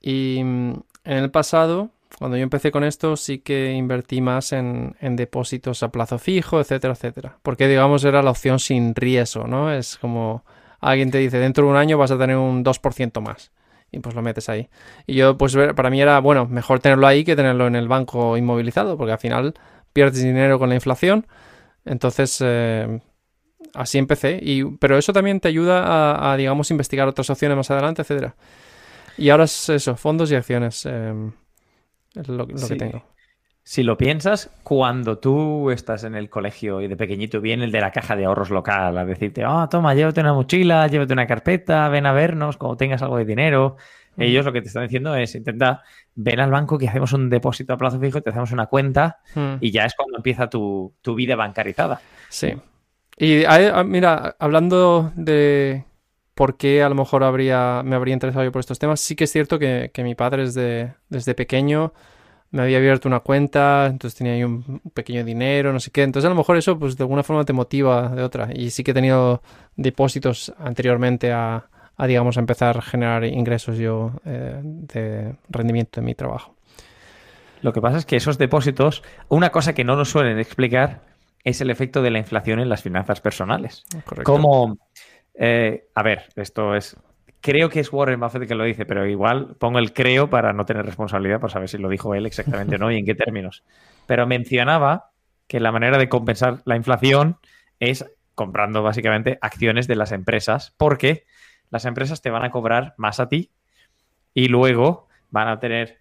Y mm, en el pasado, cuando yo empecé con esto, sí que invertí más en, en, depósitos a plazo fijo, etcétera, etcétera. Porque, digamos, era la opción sin riesgo, ¿no? Es como alguien te dice, dentro de un año vas a tener un 2% más. Y pues lo metes ahí. Y yo, pues para mí era, bueno, mejor tenerlo ahí que tenerlo en el banco inmovilizado, porque al final pierdes dinero con la inflación. Entonces, eh, así empecé. Y, pero eso también te ayuda a, digamos, investigar otras opciones más adelante, etcétera. Y ahora es eso, fondos y acciones. Eh, es lo, que tengo. Si lo piensas, cuando tú estás en el colegio y de pequeñito viene el de la caja de ahorros local a decirte, oh, toma, llévate una mochila, llévate una carpeta, ven a vernos cuando tengas algo de dinero. Ellos lo que te están diciendo es, intenta, ven al banco que hacemos un depósito a plazo fijo, te hacemos una cuenta y ya es cuando empieza tu, tu vida bancarizada. Sí. Y ah, mira, hablando de por qué a lo mejor habría, me habría interesado yo por estos temas, sí que es cierto que, mi padre desde, desde pequeño me había abierto una cuenta, entonces tenía ahí un pequeño dinero, no sé qué. Entonces a lo mejor eso pues de alguna forma te motiva de otra. Y sí que he tenido depósitos anteriormente a, digamos, a empezar a generar ingresos yo eh, de rendimiento de mi trabajo. Lo que pasa es que esos depósitos, una cosa que no nos suelen explicar es el efecto de la inflación en las finanzas personales. Correcto. Como, eh, a ver, esto es, creo que es Warren Buffett que lo dice, pero igual pongo el creo para no tener responsabilidad, por saber si lo dijo él exactamente o no y en qué términos. Pero mencionaba que la manera de compensar la inflación es comprando básicamente acciones de las empresas, porque las empresas te van a cobrar más a ti y luego van a tener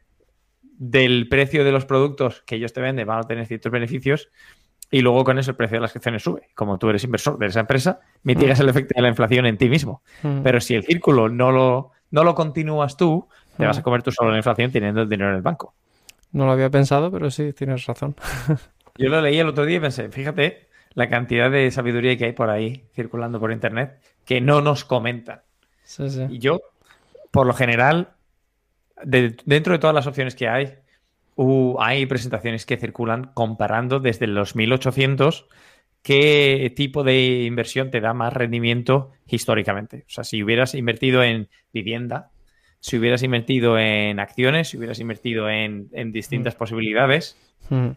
del precio de los productos que ellos te venden, van a tener ciertos beneficios y luego con eso el precio de las acciones sube. Como tú eres inversor de esa empresa, mitigas mm. el efecto de la inflación en ti mismo. Mm. Pero si el círculo no lo, no lo continúas tú, te vas a mm. comer tú solo la inflación teniendo el dinero en el banco. No lo había pensado, pero sí, tienes razón. [laughs] Yo lo leí el otro día y pensé, fíjate la cantidad de sabiduría que hay por ahí circulando por internet que no nos comentan. Y yo, por lo general, dentro de todas las opciones que hay, hay presentaciones que circulan comparando desde los 1800 qué tipo de inversión te da más rendimiento históricamente. O sea, si hubieras invertido en vivienda, si hubieras invertido en acciones, si hubieras invertido en, distintas mm. posibilidades. Mm.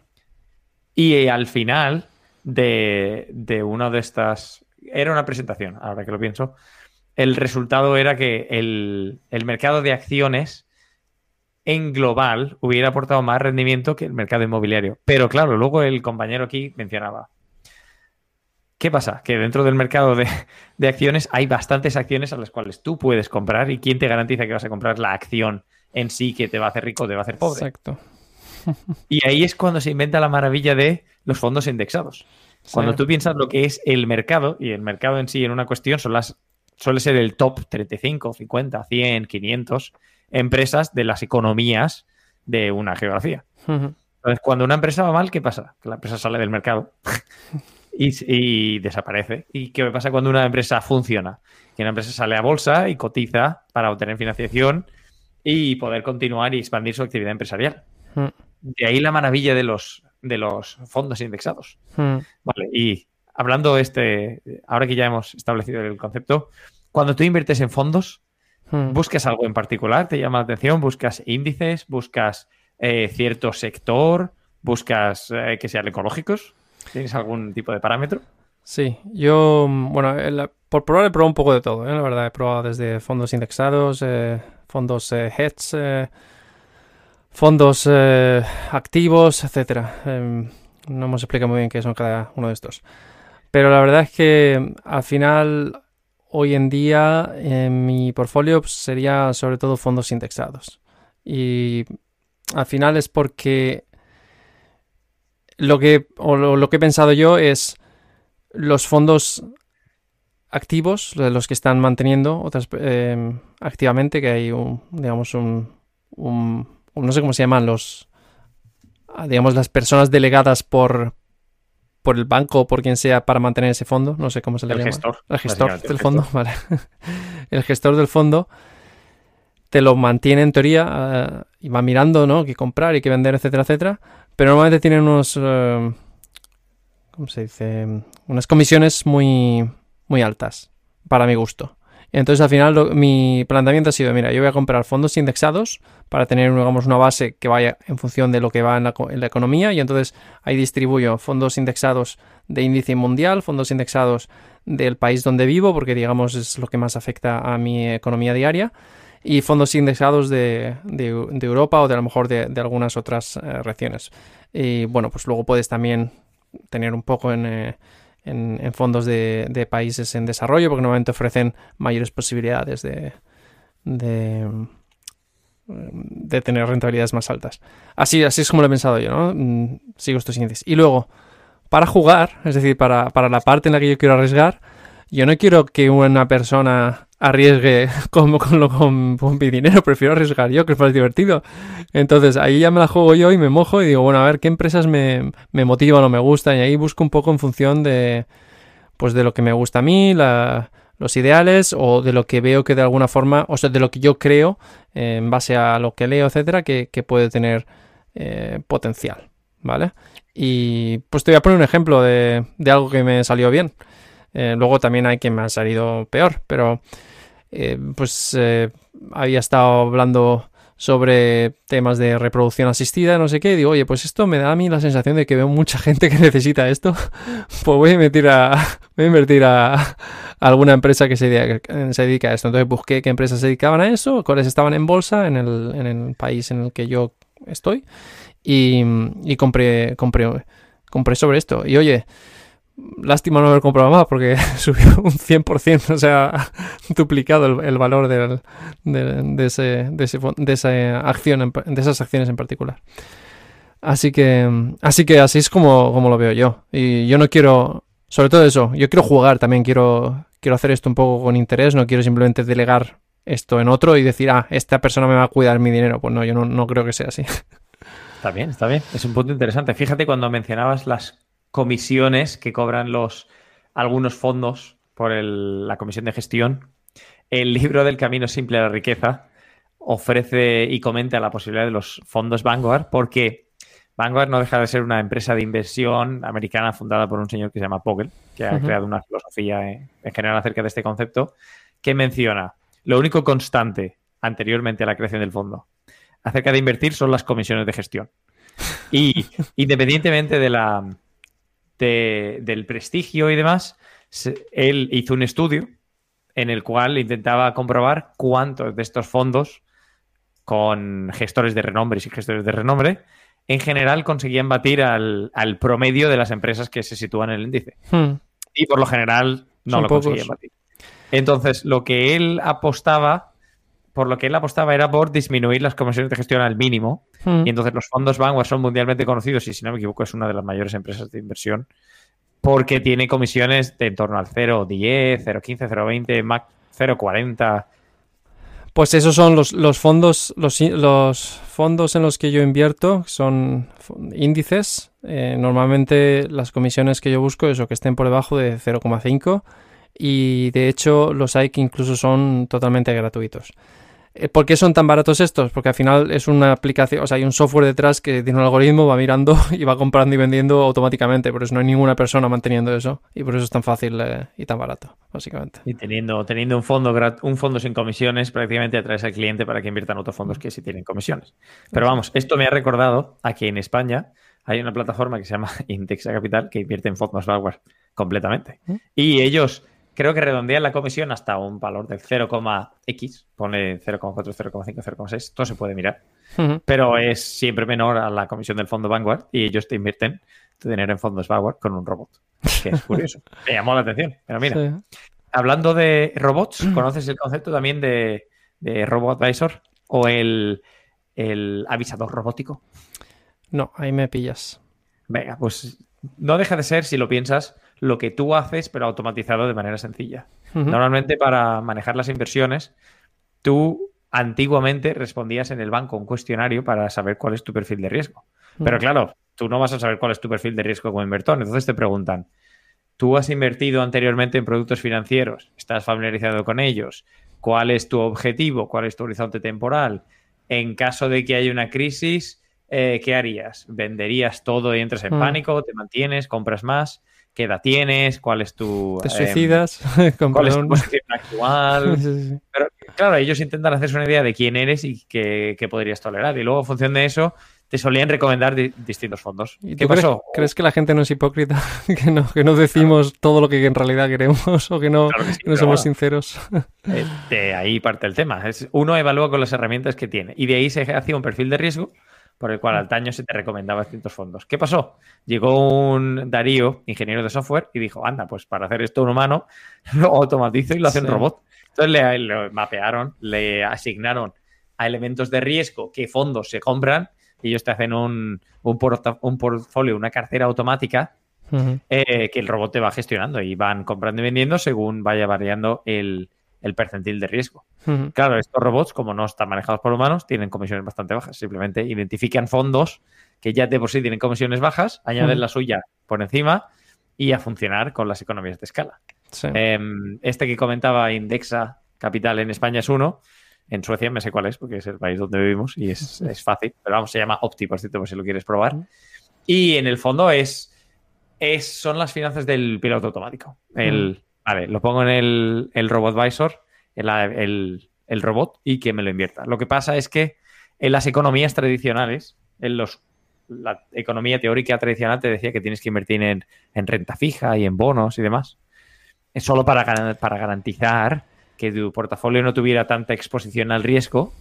Y eh, al final de, de una de estas... Era una presentación, ahora que lo pienso. El resultado era que el, el mercado de acciones en global hubiera aportado más rendimiento que el mercado inmobiliario. Pero claro, luego el compañero aquí mencionaba. ¿Qué pasa? Que dentro del mercado [laughs] de, acciones hay bastantes acciones a las cuales tú puedes comprar y quién te garantiza que vas a comprar la acción en sí que te va a hacer rico o te va a hacer pobre. Exacto. [laughs] Y ahí es cuando se inventa la maravilla de los fondos indexados. Cuando tú piensas lo que es el mercado, y el mercado en sí en una cuestión son las, suele ser el top 35, 50, 100, 500, empresas de las economías de una geografía. Entonces, cuando una empresa va mal, ¿qué pasa? Que la empresa sale del mercado [laughs] y, desaparece. ¿Y qué pasa cuando una empresa funciona? Que una empresa sale a bolsa y cotiza para obtener financiación y poder continuar y expandir su actividad empresarial. De ahí la maravilla de los, de los fondos indexados. Vale, y hablando este, ahora que ya hemos establecido el concepto, cuando tú inviertes en fondos, Hmm. ¿Buscas algo en particular? ¿Te llama la atención? ¿Buscas índices? ¿Buscas eh, cierto sector? ¿Buscas eh, que sean ecológicos? ¿Tienes algún tipo de parámetro? Sí, yo, bueno, por probar he probado un poco de todo, ¿eh? la verdad, he probado desde fondos indexados, fondos hedge, fondos activos, etcétera. Em, no hemos explicado muy bien qué son cada uno de estos. Pero la verdad es que al final hoy en día en mi portfolio pues, sería sobre todo fondos indexados. Y al final es porque lo que, lo, que he pensado yo es los fondos activos, los que están manteniendo otras em, activamente, que hay un, digamos, un, no sé cómo se llaman los, digamos, las personas delegadas por, por el banco o por quien sea para mantener ese fondo, no sé cómo se le el llama. gestor. El gestor del el fondo, gestor. vale. [laughs] el gestor del fondo te lo mantiene en teoría eh, y va mirando, ¿no? Qué comprar y qué vender, etcétera, etcétera. Pero normalmente tienen unos, eh, ¿cómo se dice? Unas comisiones muy, muy altas, para mi gusto. Entonces al final mi planteamiento ha sido, mira, yo voy a comprar fondos indexados para tener, digamos, una base que vaya en función de lo que va en la, economía y entonces ahí distribuyo fondos indexados de índice mundial, fondos indexados del país donde vivo, porque digamos es lo que más afecta a mi economía diaria, y fondos indexados de, de- de Europa o de a lo mejor de, de algunas otras eh, regiones. Y bueno, pues luego puedes también tener un poco en, eh, en- fondos de, de países en desarrollo, porque normalmente ofrecen mayores posibilidades de, de, de tener rentabilidades más altas. Así, así es como lo he pensado yo, ¿no? Mm, Sigo estos índices. Y luego, para jugar, es decir, para, para la parte en la que yo quiero arriesgar, yo no quiero que una persona arriesgue [laughs] con, con, lo- con- con mi dinero, prefiero arriesgar yo, que es más divertido. Entonces ahí ya me la juego yo y me mojo y digo, bueno, a ver qué empresas me, me motivan o me gustan. Y ahí busco un poco en función de, pues de lo que me gusta a mí, la- los ideales o de lo que veo que de alguna forma, o sea, de lo que yo creo eh, en base a lo que leo, etcétera, que, que puede tener eh, potencial, ¿vale? Y pues te voy a poner un ejemplo de, de algo que me salió bien. Eh, luego también hay que me ha salido peor, pero eh, pues eh, había estado hablando sobre temas de reproducción asistida, no sé qué, y digo, oye, pues esto me da a mí la sensación de que veo mucha gente que [laughs] necesita esto, pues voy a invertir a, [laughs] invertir a, alguna empresa que se dedica, se dedica, a esto. Entonces busqué qué empresas se dedicaban a eso, cuáles estaban en bolsa en el, en el país en el que yo estoy, y, y compré, compré, compré sobre esto. Y oye, lástima no haber comprado más porque [laughs] subió un 100%, o sea, [laughs] duplicado el, valor de, ese, de, ese, de, esa acción, de esas acciones en particular. Así que, así que así es como, como lo veo yo. Y yo no quiero, sobre todo eso, yo quiero jugar también, quiero, quiero hacer esto un poco con interés, no quiero simplemente delegar esto en otro y decir, ah, esta persona me va a cuidar mi dinero. Pues no, yo no, no creo que sea así. Está bien, está bien. Es un punto interesante. Fíjate cuando mencionabas las comisiones que cobran los algunos fondos por el, la comisión de gestión. El libro del Camino Simple a la Riqueza ofrece y comenta la posibilidad de los fondos Vanguard porque Vanguard no deja de ser una empresa de inversión americana fundada por un señor que se llama Pogel, que ha uh -huh. creado una filosofía en, en general acerca de este concepto, que menciona lo único constante anteriormente a la creación del fondo acerca de invertir son las comisiones de gestión. Y [laughs] independientemente de la, de, del prestigio y demás, él hizo un estudio en el cual intentaba comprobar cuántos de estos fondos con gestores de renombre y gestores de renombre en general conseguían batir al, al, promedio de las empresas que se sitúan en el índice. Hmm. Y por lo general no Son lo pocos. conseguían batir. Entonces, lo que él apostaba por lo que él apostaba era por disminuir las comisiones de gestión al mínimo. Mm. Y entonces los fondos Vanguard son mundialmente conocidos y, si no me equivoco, es una de las mayores empresas de inversión porque tiene comisiones de en torno al 0,10, 0,15, 0,20, Mac 0,40. Pues esos son los, los fondos, los, los, fondos en los que yo invierto, son índices. Eh, normalmente las comisiones que yo busco es o que estén por debajo de 0,5 y de hecho los hay que incluso son totalmente gratuitos. ¿Por qué son tan baratos estos? Porque al final es una aplicación, o sea, hay un software detrás que tiene un algoritmo, va mirando [laughs] y va comprando y vendiendo automáticamente, por eso no hay ninguna persona manteniendo eso y por eso es tan fácil eh, y tan barato, básicamente. Y teniendo, teniendo un, fondo un fondo sin comisiones, prácticamente atraes al cliente para que inviertan otros fondos que sí tienen comisiones. Pero vamos, esto me ha recordado a que en España hay una plataforma que se llama [laughs] Indexa Capital que invierte en fondos Vanguard completamente. Y ellos creo que redondean la comisión hasta un valor del 0,x, pone 0,4, 0,5, 0,6, esto se puede mirar, uh -huh. pero es siempre menor a la comisión del fondo Vanguard y ellos te invierten tu dinero en fondos Vanguard con un robot, que es curioso, [laughs] me llamó la atención, pero mira, sí. hablando de robots, [clears throat] ¿conoces el concepto también de, de Robot Advisor o el, el avisador robótico? No, ahí me pillas. Venga, pues no deja de ser, si lo piensas, lo que tú haces, pero automatizado de manera sencilla. Uh -huh. Normalmente para manejar las inversiones, tú antiguamente respondías en el banco un cuestionario para saber cuál es tu perfil de riesgo. Uh -huh. Pero claro, tú no vas a saber cuál es tu perfil de riesgo como inversor. Entonces te preguntan, ¿tú has invertido anteriormente en productos financieros? ¿Estás familiarizado con ellos? ¿Cuál es tu objetivo? ¿Cuál es tu horizonte temporal? En caso de que haya una crisis, eh, ¿qué harías? ¿Venderías todo y entras en Mm. pánico? ¿Te mantienes? ¿Compras más? ¿Qué edad tienes? ¿Cuál es tu... Te em, suicidas, [laughs] ¿Cuál es tu posición actual? [laughs] Sí, sí, sí. Pero claro, ellos intentan hacerse una idea de quién eres y qué, qué podrías tolerar. Y luego, en función de eso, te solían recomendar di- distintos fondos. ¿Y ¿Qué crees, pasó? crees que la gente no es hipócrita? [laughs] que no, que no decimos todo lo que en realidad queremos o que no, Claro que sí, que no somos bueno. sinceros. Eh, De ahí parte el tema. Es, uno evalúa con las herramientas que tiene. Y de ahí se hacía un perfil de riesgo por el cual al año se te recomendaba distintos fondos. ¿Qué pasó? Llegó un Darío, ingeniero de software, y dijo, anda, pues para hacer esto un humano, [laughs] lo automatizo y lo hace un robot. Entonces le, mapearon, le asignaron a elementos de riesgo qué fondos se compran y ellos te hacen un, un, porta- un portfolio, una cartera automática eh, que el robot te va gestionando y van comprando y vendiendo según vaya variando el, el percentil de riesgo. Claro, estos robots, como no están manejados por humanos, tienen comisiones bastante bajas. Simplemente identifican fondos que ya de por sí tienen comisiones bajas, añaden la suya por encima y a funcionar con las economías de escala. Sí. Em, este que comentaba Indexa Capital en España es uno. En Suecia me sé cuál es, porque es el país donde vivimos y es, es fácil. Pero vamos, se llama Opti, por cierto, por si lo quieres probar. Y en el fondo es, es son las finanzas del piloto automático. El, Vale, lo pongo en el, el Robot Visor, el, el- el robot, y que me lo invierta. Lo que pasa es que en las economías tradicionales, en los la economía teórica tradicional te decía que tienes que invertir en, en renta fija y en bonos y demás. Es solo para, para garantizar que tu portafolio no tuviera tanta exposición al riesgo.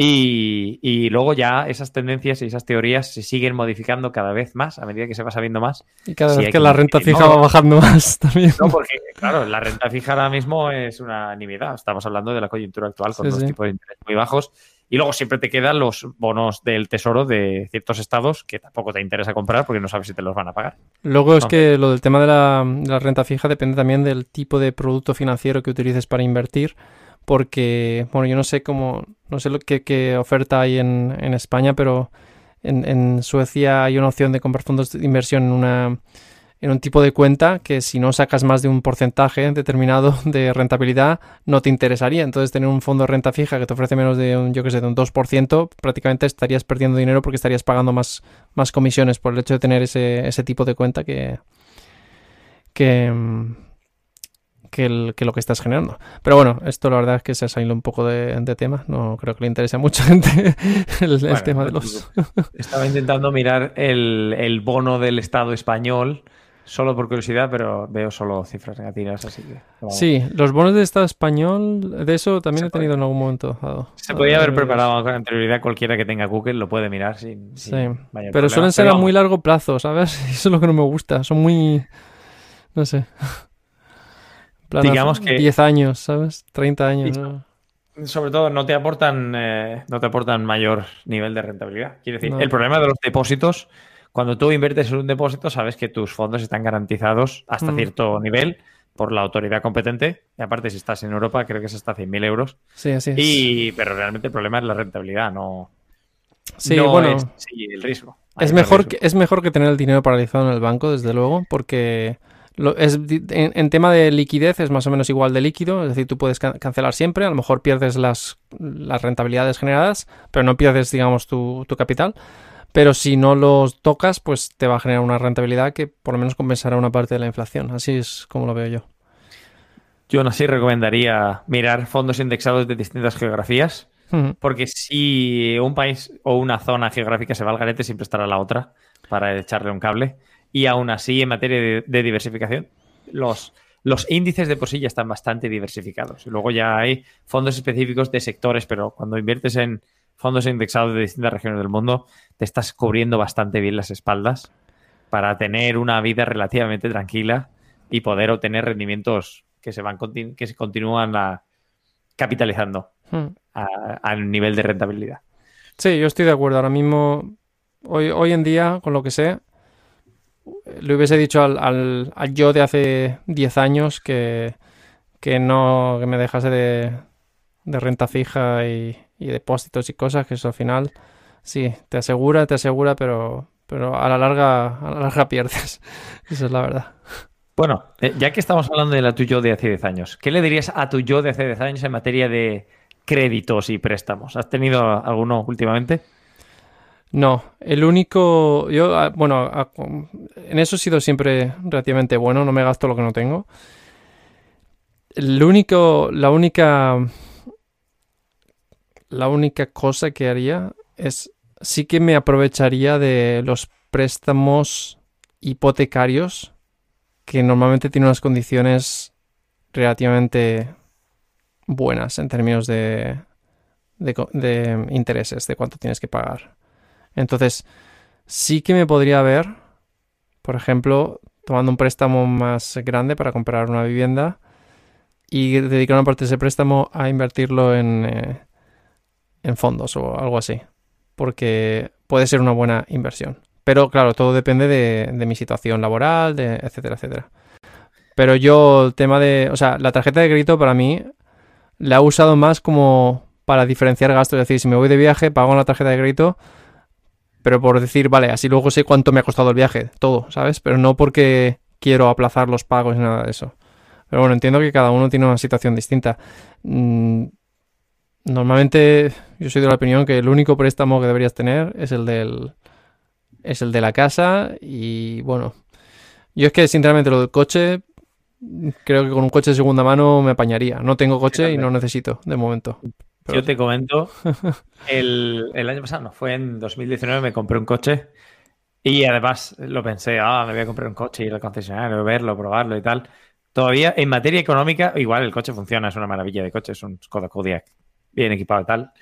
Y, y luego ya esas tendencias y esas teorías se siguen modificando cada vez más a medida que se va sabiendo más. y cada vez que la renta fija ¿no? va bajando más [laughs] también. No, porque, claro, la renta fija ahora mismo es una nimiedad. Estamos hablando de la coyuntura actual con Sí, unos sí. tipos de interés muy bajos. Y luego siempre te quedan los bonos del tesoro de ciertos estados que tampoco te interesa comprar porque no sabes si te los van a pagar. Luego es que lo del tema de la, de la renta fija depende también del tipo de producto financiero que utilices para invertir, porque, bueno, yo no sé cómo, no sé lo que, qué oferta hay en, España, pero en, en Suecia hay una opción de comprar fondos de inversión en una en un tipo de cuenta que si no sacas más de un porcentaje determinado [laughs] de rentabilidad no te interesaría. Entonces tener un fondo de renta fija que te ofrece menos de un, yo que sé, de un 2%, prácticamente estarías perdiendo dinero porque estarías pagando más, más comisiones por el hecho de tener ese, ese tipo de cuenta que, que, mm, que, el- que lo que estás generando. Pero bueno, esto la verdad es que se ha salido un poco de, de tema. No creo que le interese a mucha gente [laughs] el, el Bueno, tema de los... Estaba intentando mirar el, el bono del Estado español solo por curiosidad, pero veo solo cifras negativas, así que... no. Sí, los bonos de Estado español, de eso también Se he tenido en algún momento. dado. Se podía haber Ah, preparado con anterioridad cualquiera que tenga Google, lo puede mirar sin, Sí, sin mayor pero problema. suelen ser a vamos, muy largo plazo, ¿sabes? [laughs] Eso es lo que no me gusta. Son muy... No sé. Plan, Digamos que- 10 años, ¿sabes? 30 años. ¿no? sobre todo no te aportan eh, no te aportan mayor nivel de rentabilidad. Quiero decir, No. el problema de los depósitos, cuando tú inviertes en un depósito, sabes que tus fondos están garantizados hasta Mm. cierto nivel por la autoridad competente. Y aparte, si estás en Europa, creo que es hasta 100.000 euros. Sí, así es. Y, pero realmente el problema es la rentabilidad, no, sí, no bueno. es sí, el riesgo. Es mejor, riesgo. que, es mejor que tener el dinero paralizado en el banco, desde luego, porque lo, es, en, en tema de liquidez es más o menos igual de líquido, es decir, tú puedes can- cancelar siempre, a lo mejor pierdes las, las rentabilidades generadas, pero no pierdes, digamos, tu, tu capital. Pero si no los tocas, pues te va a generar una rentabilidad que por lo menos compensará una parte de la inflación. Así es como lo veo yo. Yo aún así recomendaría mirar fondos indexados de distintas geografías. Porque si un país o una zona geográfica se va al garete, siempre estará la otra para echarle un cable. Y aún así, en materia de, de diversificación, los, los índices de por sí ya están bastante diversificados. Luego ya hay fondos específicos de sectores, pero cuando inviertes en fondos indexados de distintas regiones del mundo, te estás cubriendo bastante bien las espaldas para tener una vida relativamente tranquila y poder obtener rendimientos que se van continu- que se continúan ah, capitalizando a- al nivel de rentabilidad. Sí, yo estoy de acuerdo. Ahora mismo, hoy, hoy en día, con lo que sé, le hubiese dicho al, al- al yo de hace 10 años que, que no que me dejase de, de renta fija y, y depósitos y cosas, que eso al final sí, te asegura, te asegura, pero, pero a la larga, a la larga [laughs] pierdes. Esa es la verdad. Bueno, eh, ya que estamos hablando de la tu yo de hace 10 años, ¿qué le dirías a tu yo de hace 10 años en materia de créditos y préstamos? ¿Has tenido alguno últimamente? No, el único, yo, ah, bueno, ah, en eso he sido siempre relativamente bueno, no me gasto lo que no tengo. El único, la única, la única cosa que haría es, sí que me aprovecharía de los préstamos hipotecarios que normalmente tienen unas condiciones relativamente buenas en términos de, de intereses, de cuánto tienes que pagar. Entonces, sí que me podría ver, por ejemplo, tomando un préstamo más grande para comprar una vivienda y dedicar una parte de ese préstamo a invertirlo en, eh, en fondos o algo así. Porque puede ser una buena inversión. Pero claro, todo depende de, mi situación laboral, de, etcétera, etcétera. Pero yo, el tema de. O sea, la tarjeta de crédito para mí la he usado más como para diferenciar gastos. Es decir, si me voy de viaje, pago en la tarjeta de crédito pero por decir, vale, así luego sé cuánto me ha costado el viaje, todo, ¿sabes? Pero no porque quiero aplazar los pagos ni nada de eso. Pero bueno, entiendo que cada uno tiene una situación distinta. Mm, normalmente yo soy de la opinión que el único préstamo que deberías tener es el del es el de la casa y bueno, yo es que sinceramente lo del coche creo que con un coche de segunda mano me apañaría. No tengo coche y no necesito de momento. Yo te comento, [laughs] el, año pasado, no, fue en 2019, me compré un coche y además lo pensé, ah, me voy a comprar un coche, ir al concesionario, verlo, probarlo y tal. Todavía en materia económica, igual el coche funciona, es una maravilla de coche, es un Skoda Kodiaq bien equipado y tal.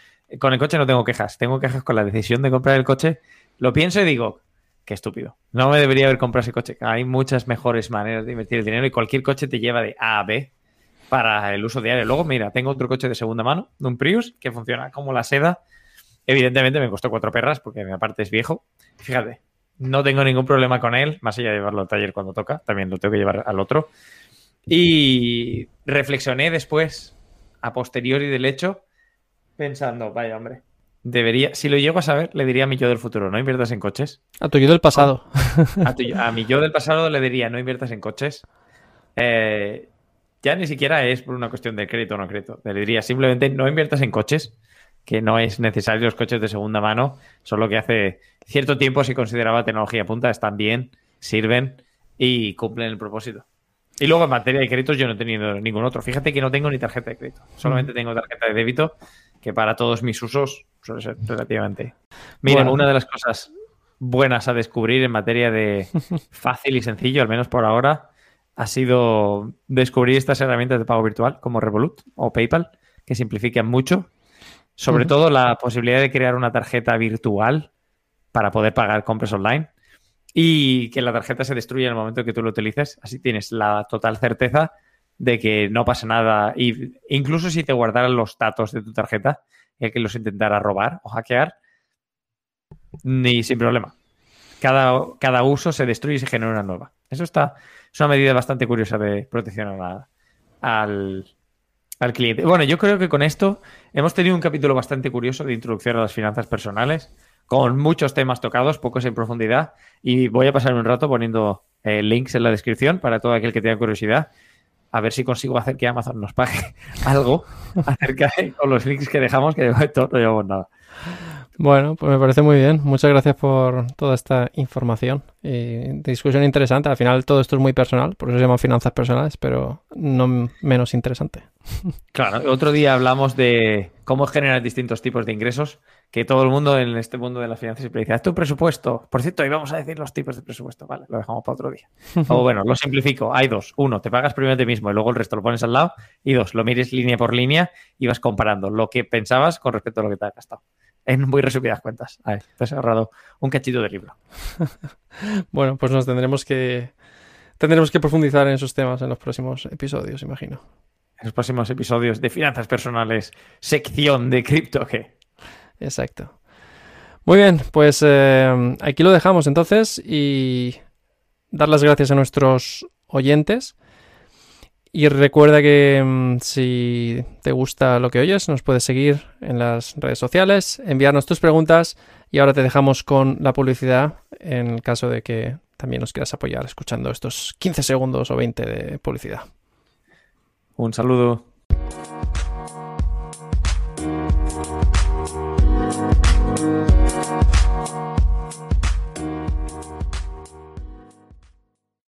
Con el coche no tengo quejas, tengo quejas con la decisión de comprar el coche. Lo pienso y digo, qué estúpido. No me debería haber comprado ese coche. Hay muchas mejores maneras de invertir el dinero y cualquier coche te lleva de A a B para el uso diario. Luego, mira, tengo otro coche de segunda mano, de un Prius, que funciona como la seda. Evidentemente me costó cuatro perras porque mi aparte es viejo. Fíjate, no tengo ningún problema con él, más allá de llevarlo al taller cuando toca, también lo tengo que llevar al otro. Y reflexioné después, a posteriori del hecho, pensando, vaya hombre, debería, si lo llego a saber, le diría a mi yo del futuro, no inviertas en coches. A tu yo del pasado. A, a mi yo del pasado le diría, no inviertas en coches. Eh, ya ni siquiera es por una cuestión de crédito o no crédito. Le diría simplemente no inviertas en coches, que no es necesario los coches de segunda mano, solo que hace cierto tiempo se consideraba tecnología punta, están bien, sirven y cumplen el propósito. Y luego en materia de créditos yo no he tenido ningún otro. Fíjate que no tengo ni tarjeta de crédito, solamente tengo tarjeta de débito, que para todos mis usos suele ser relativamente. Mira, una de las cosas buenas a descubrir en materia de [laughs] fácil y sencillo, al menos por ahora, ha sido descubrir estas herramientas de pago virtual como Revolut o PayPal, que simplifican mucho. Sobre todo la posibilidad de crear una tarjeta virtual para poder pagar compras online y que la tarjeta se destruya en el momento que tú lo utilices. Así tienes la total certeza de que no pasa nada. Y incluso si te guardaran los datos de tu tarjeta y que los intentara robar o hackear, ni sin problema. Cada, cada uso se destruye y se genera una nueva. Eso está, es una medida bastante curiosa de protección al, cliente. Bueno, yo creo que con esto hemos tenido un capítulo bastante curioso de introducción a las finanzas personales, con muchos temas tocados, pocos en profundidad, y voy a pasar un rato poniendo eh, links en la descripción para todo aquel que tenga curiosidad. A ver si consigo hacer que Amazon nos pague [laughs] algo acerca de los links que dejamos, que de momento no llevamos nada. Bueno, pues me parece muy bien. Muchas gracias por toda esta información y discusión interesante. Al final todo esto es muy personal, por eso se llama finanzas personales, pero no menos interesante. [laughs] Claro, otro día hablamos de cómo generar distintos tipos de ingresos, que todo el mundo en este mundo de las finanzas siempre dice, haz tu presupuesto. Por cierto, hoy vamos a decir los tipos de presupuesto. Vale, lo dejamos para otro día. [laughs] O bueno, lo simplifico. Hay dos. Uno, te pagas primero a ti mismo y luego el resto lo pones al lado. Y dos, lo mires línea por línea y vas comparando lo que pensabas con respecto a lo que te ha gastado en muy resumidas cuentas. A ver, te has agarrado un cachito de libro. [laughs] bueno, pues nos tendremos que tendremos que profundizar en esos temas en los próximos episodios, imagino. En los próximos episodios de finanzas personales, sección de cripto que. Exacto. Muy bien, pues eh, aquí lo dejamos entonces y dar las gracias a nuestros oyentes. Y recuerda que mm, si te gusta lo que oyes, nos puedes seguir en las redes sociales, enviarnos tus preguntas y ahora te dejamos con la publicidad en el caso de que también nos quieras apoyar escuchando estos 15 segundos o 20 de publicidad. Un saludo.